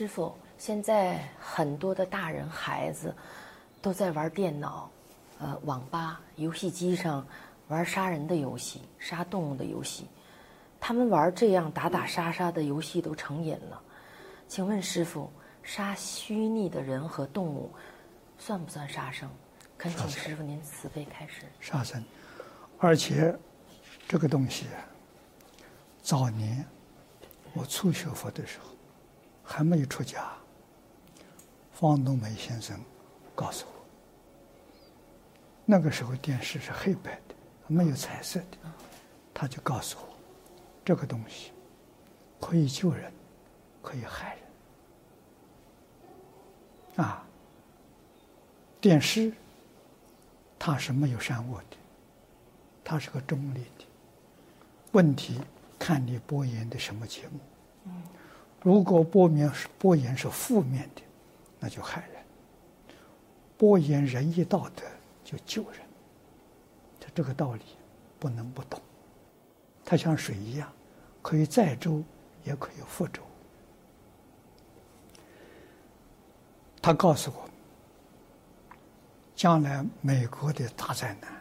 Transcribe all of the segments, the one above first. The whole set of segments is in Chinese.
师傅，现在很多的大人孩子都在玩电脑，呃，网吧、游戏机上玩杀人的游戏、杀动物的游戏。他们玩这样打打杀杀的游戏都成瘾了。请问师傅，杀虚拟的人和动物算不算杀生？恳请师傅您慈悲开示。杀生，而且这个东西，早年我初学佛的时候。还没有出家，方东梅先生告诉我，那个时候电视是黑白的，没有彩色的，他就告诉我，这个东西可以救人，可以害人。啊，电视它是没有善恶的，它是个中立的，问题看你播演的什么节目。如果播面是播言是负面的，那就害人；播言仁义道德就救人。他这个道理不能不懂。它像水一样，可以载舟，也可以覆舟。他告诉我，将来美国的大灾难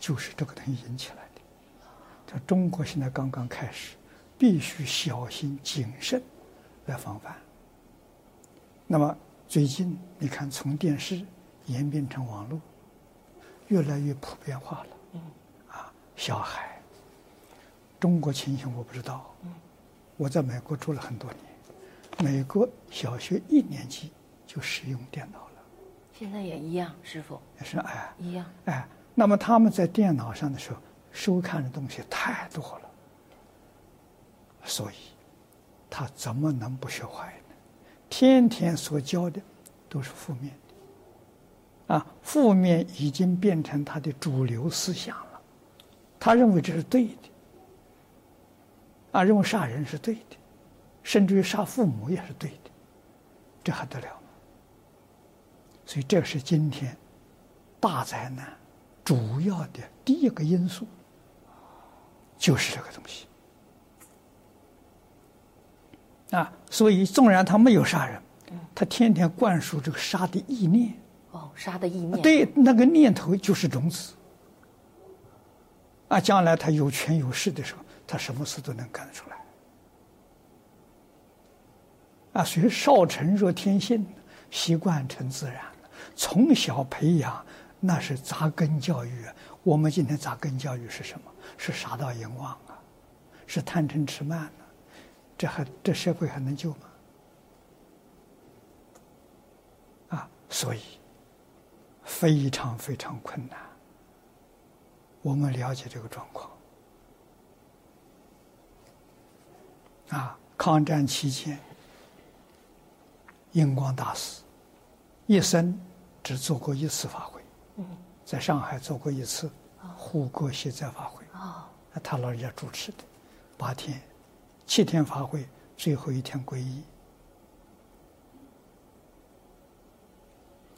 就是这个东西引起来的。在中国现在刚刚开始，必须小心谨慎。来防范。那么最近你看，从电视演变成网络，越来越普遍化了。嗯。啊，小孩，中国情形我不知道。嗯。我在美国住了很多年，美国小学一年级就使用电脑了。现在也一样，师傅。也是哎。一样。哎，那么他们在电脑上的时候收看的东西太多了，所以。他怎么能不学坏呢？天天所教的都是负面的，啊，负面已经变成他的主流思想了。他认为这是对的，啊，认为杀人是对的，甚至于杀父母也是对的，这还得了？所以这是今天大灾难主要的第一个因素，就是这个东西。啊，所以纵然他没有杀人，他天天灌输这个杀的意念。哦，杀的意念。对，那个念头就是种子。啊，将来他有权有势的时候，他什么事都能干得出来。啊，所以少成若天性，习惯成自然。从小培养，那是扎根教育。我们今天扎根教育是什么？是杀盗淫妄啊，是贪嗔痴慢。这还这社会还能救吗？啊，所以非常非常困难。我们了解这个状况。啊，抗战期间，英光大师一生只做过一次法会，在上海做过一次护国西在法会，他老人家主持的八天。七天法会，最后一天皈依。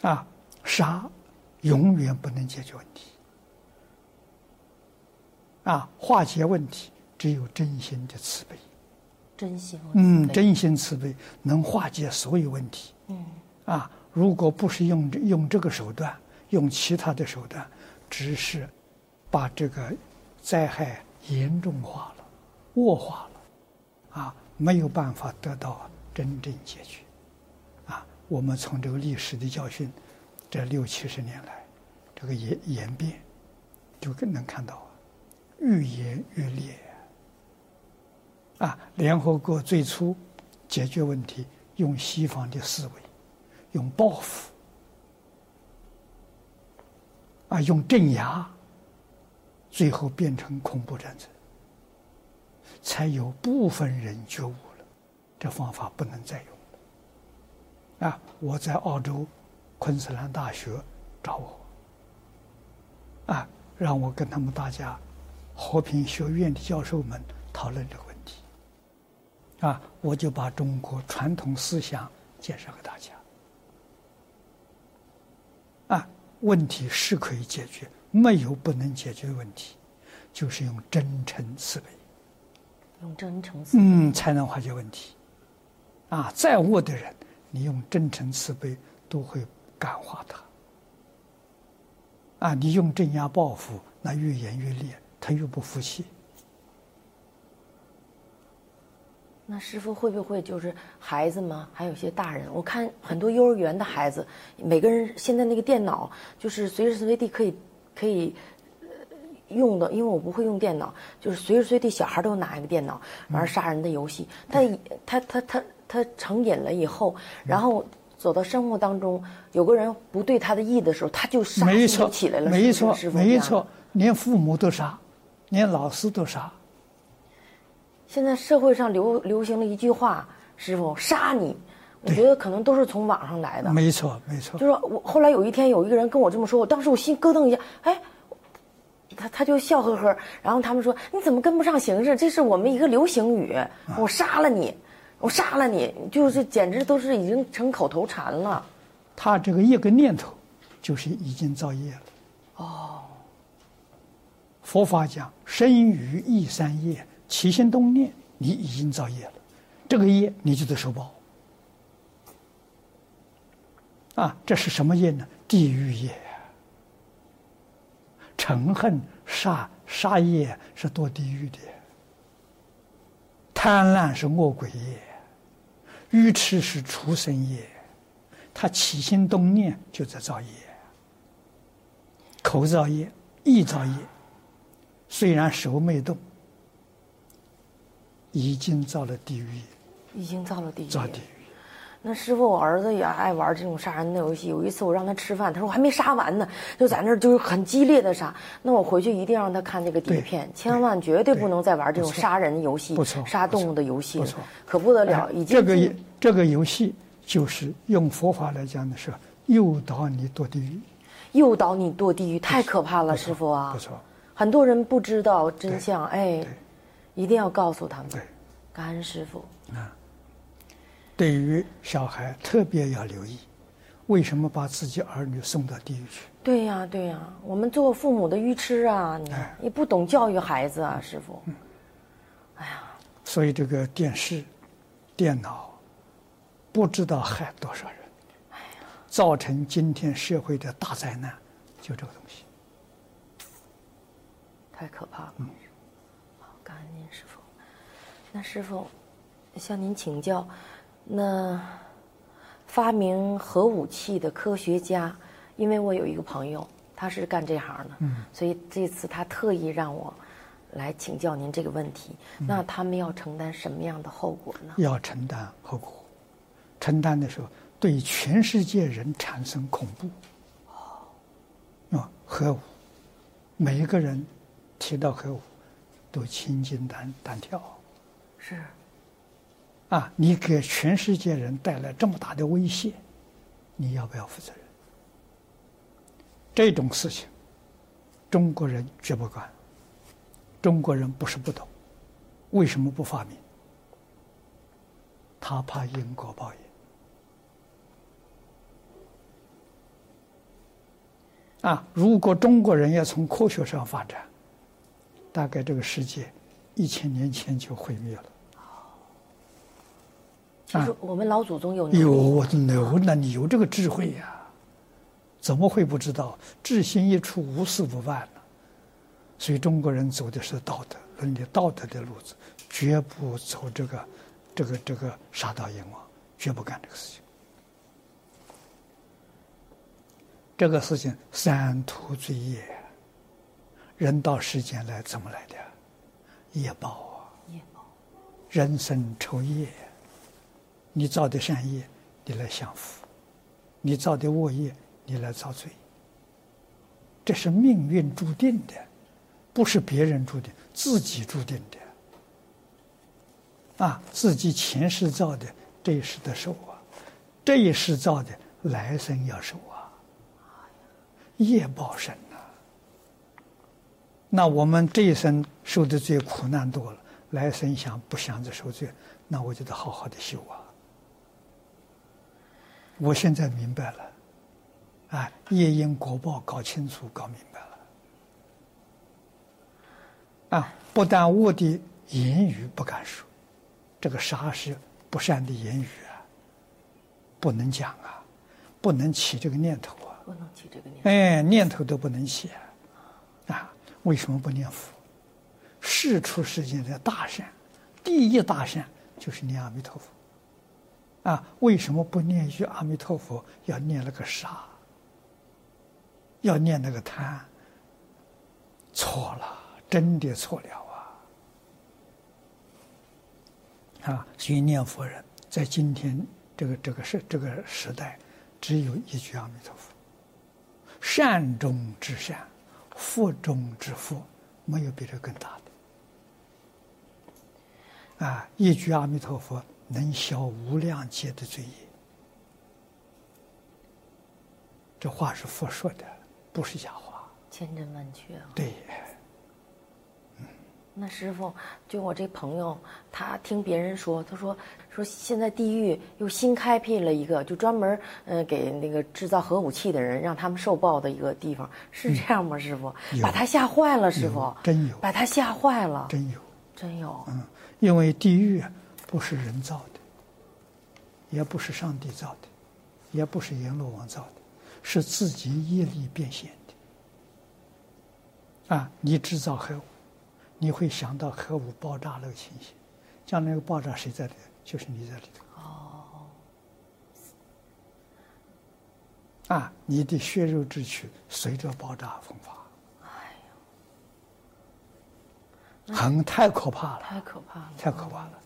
啊，杀永远不能解决问题。啊，化解问题只有真心的慈悲。真心。嗯，真心慈悲能化解所有问题。嗯。啊，如果不是用用这个手段，用其他的手段，只是把这个灾害严重化了、恶化了。啊，没有办法得到真正解决。啊，我们从这个历史的教训，这六七十年来，这个演演变，就更能看到，愈演愈烈。啊，联合国最初解决问题用西方的思维，用报复，啊，用镇压，最后变成恐怖战争。才有部分人觉悟了，这方法不能再用了。啊，我在澳洲昆士兰大学找我，啊，让我跟他们大家和平学院的教授们讨论这个问题。啊，我就把中国传统思想介绍给大家。啊，问题是可以解决，没有不能解决的问题，就是用真诚慈悲。用真诚嗯，才能化解问题。啊，再恶的人，你用真诚慈悲都会感化他。啊，你用镇压报复，那越演越烈，他越不服气。那师傅会不会就是孩子吗，还有一些大人？我看很多幼儿园的孩子，每个人现在那个电脑就是随时随地可以可以用的，因为我不会用电脑，就是随时随地小孩都拿一个电脑玩杀人的游戏。他他他他他成瘾了以后，然后走到生活当中，有个人不对他的意的时候，他就杀起来了。没错，没错，连父母都杀，连老师都杀。现在社会上流流行了一句话：“师傅杀你。”我觉得可能都是从网上来的。没错，没错。就是我后来有一天有一个人跟我这么说，我当时我心咯噔一下，哎，他他就笑呵呵。然后他们说：“你怎么跟不上形势？这是我们一个流行语。”我杀了你，我杀了你，就是简直都是已经成口头禅了。他这个一个念头，就是已经造业了。哦。佛法讲生于意三业。起心动念，你已经造业了，这个业你就得受报。啊，这是什么业呢？地狱业。嗔恨杀杀业是堕地狱的，贪婪是恶鬼业，愚痴是畜生业，他起心动念就在造业，口造业，意造业，虽然手没动。已经造了地狱，已经造了地狱。造地狱。那师傅，我儿子也爱玩这种杀人的游戏。有一次我让他吃饭，他说我还没杀完呢，就在那儿就是很激烈的杀。那我回去一定让他看这个底片，千万绝对不能再玩这种杀人游戏、杀动物的游戏了，可不得了。已经这个这个游戏就是用佛法来讲的是诱导你堕地狱，诱导你堕地狱，太可怕了，师傅啊！不错，很多人不知道真相，哎。一定要告诉他们，感恩师傅啊。对于小孩特别要留意，为什么把自己儿女送到地狱去？对呀，对呀，我们做父母的愚痴啊，你你不懂教育孩子啊，师傅。哎呀，所以这个电视、电脑，不知道害多少人，哎呀，造成今天社会的大灾难，就这个东西，太可怕了。嗯好感恩您师傅，那师傅向您请教，那发明核武器的科学家，因为我有一个朋友，他是干这行的，嗯，所以这次他特意让我来请教您这个问题。那他们要承担什么样的后果呢？要承担后果，承担的时候对全世界人产生恐怖。哦，啊，核武，每一个人提到核武。都心惊胆胆跳，是，啊，你给全世界人带来这么大的威胁，你要不要负责任？这种事情，中国人绝不干。中国人不是不懂，为什么不发明？他怕因果报应。啊，如果中国人要从科学上发展。大概这个世界一千年前就毁灭了。其实我们老祖宗有有有，那你有这个智慧呀？怎么会不知道？智心一出，无事不办呢。所以中国人走的是道德伦理、道德的路子，绝不走这个这个这个杀盗淫妄，绝不干这个事情。这个事情三途罪业。人到世间来怎么来的？业报啊！业报，人生抽业。你造的善业，你来享福；你造的恶业，你来遭罪。这是命运注定的，不是别人注定，自己注定的。啊，自己前世造的，这一世的受啊；这一世造的，来生要受啊。业报深。那我们这一生受的罪苦难多了，来生想不想着受罪，那我就得好好的修啊！我现在明白了，啊，夜因果报搞清楚、搞明白了，啊，不但我的言语不敢说，这个杀是不善的言语啊，不能讲啊，不能起这个念头啊，不能起这个念头。哎，念头都不能起啊！啊，为什么不念佛？世出世间的大善，第一大善就是念阿弥陀佛。啊，为什么不念一句阿弥陀佛，要念那个杀？要念那个贪？错了，真的错了啊！啊，所以念佛人在今天这个这个时这个时代，只有一句阿弥陀佛，善中之善，福中之福，没有比这更大的。啊，一句阿弥陀佛。能消无量劫的罪业，这话是佛说的，不是假话，千真万确啊。对，那师傅，就我这朋友，他听别人说，他说说现在地狱又新开辟了一个，就专门嗯给那个制造核武器的人让他们受报的一个地方，是这样吗？师傅，把他吓坏了，师傅，真有，把他吓坏了，真有，真有，嗯，因为地狱。不是人造的，也不是上帝造的，也不是阎罗王造的，是自己业力变现的。啊，你制造核武，你会想到核武爆炸那个情形，将来个爆炸谁在里头？就是你在里头。哦。啊，你的血肉之躯随着爆炸风发。哎呦，很太可怕了！太可怕了！太可怕了！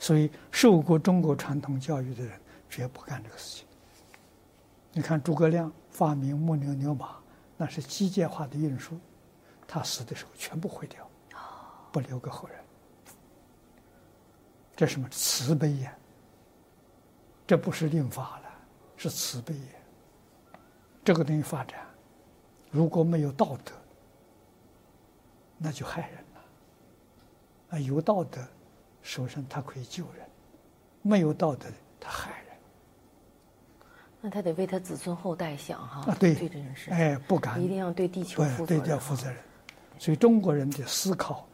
所以，受过中国传统教育的人绝不干这个事情。你看，诸葛亮发明木牛流马，那是机械化的运输，他死的时候全部毁掉，不留给后人。这什么慈悲呀？这不是令法了，是慈悲呀。这个东西发展，如果没有道德，那就害人了。啊，有道德。手上他可以救人，没有道德的他害人。那他得为他子孙后代想哈。啊，对，对这件事，哎，不敢，一定要对地球负责，对要负责任。所以中国人的思考，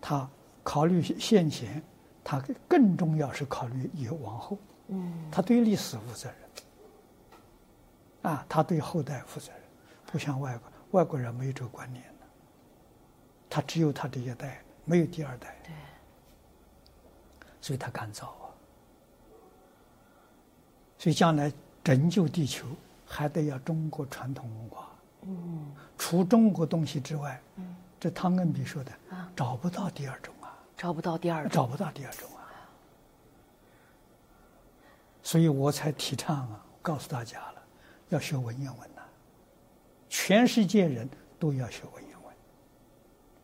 他考虑先前，他更重要是考虑以往后。嗯。他对历史负责任。啊，他对后代负责任，不像外国，外国人没有这个观念的，他只有他这一代，没有第二代。对。所以他干造啊，所以将来拯救地球还得要中国传统文化。嗯，除中国东西之外，嗯，这汤恩比说的啊，找不到第二种啊，找不到第二种，找不到第二种啊。所以我才提倡啊，告诉大家了，要学文言文呐，全世界人都要学文言文，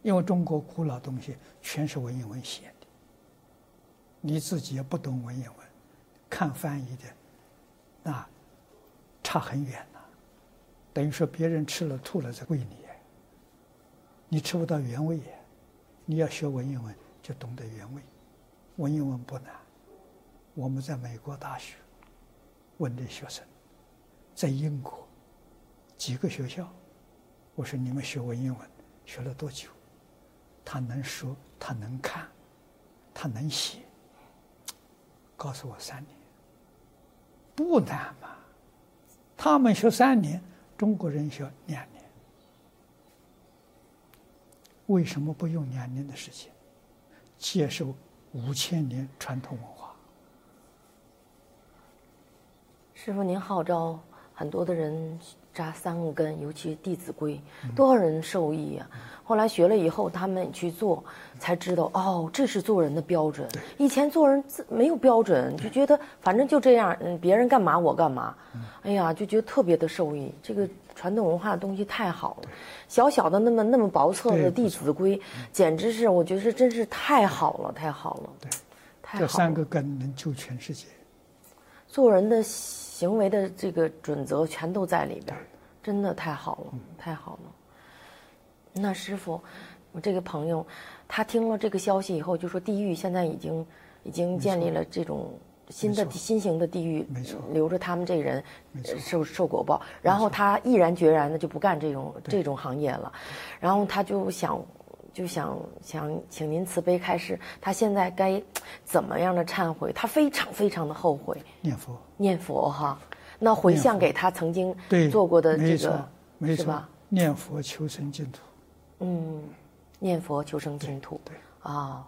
因为中国古老东西全是文言文写。你自己也不懂文言文，看翻译的，那差很远呐。等于说别人吃了吐了在喂你，你吃不到原味。你要学文言文，就懂得原味。文言文不难。我们在美国大学问的学生，在英国几个学校，我说你们学文言文学了多久？他能说，他能看，他能写。告诉我三年，不难嘛？他们学三年，中国人学两年，为什么不用两年的时间接受五千年传统文化？师傅，您号召很多的人扎三个根，尤其《弟子规》，多少人受益啊？后来学了以后，他们去做，才知道哦，这是做人的标准。以前做人自没有标准，就觉得反正就这样，嗯，别人干嘛我干嘛。哎呀，就觉得特别的受益。这个传统文化的东西太好了，小小的那么那么薄册的《弟子规》，简直是我觉得是真是太好了，太好了。对，太好了。这三个根能救全世界。做人的行为的这个准则全都在里边，真的太好了，太好了。那师傅，我这个朋友，他听了这个消息以后，就说地狱现在已经已经建立了这种新的新型的地狱，没错，留着他们这人受受果报。然后他毅然决然的就不干这种这种行业了，然后他就想就想想请您慈悲开示，他现在该怎么样的忏悔？他非常非常的后悔。念佛，念佛哈，那回向给他曾经做过的这没错个，没错是吧？，念佛求生净土。嗯，念佛求生净土。对，啊。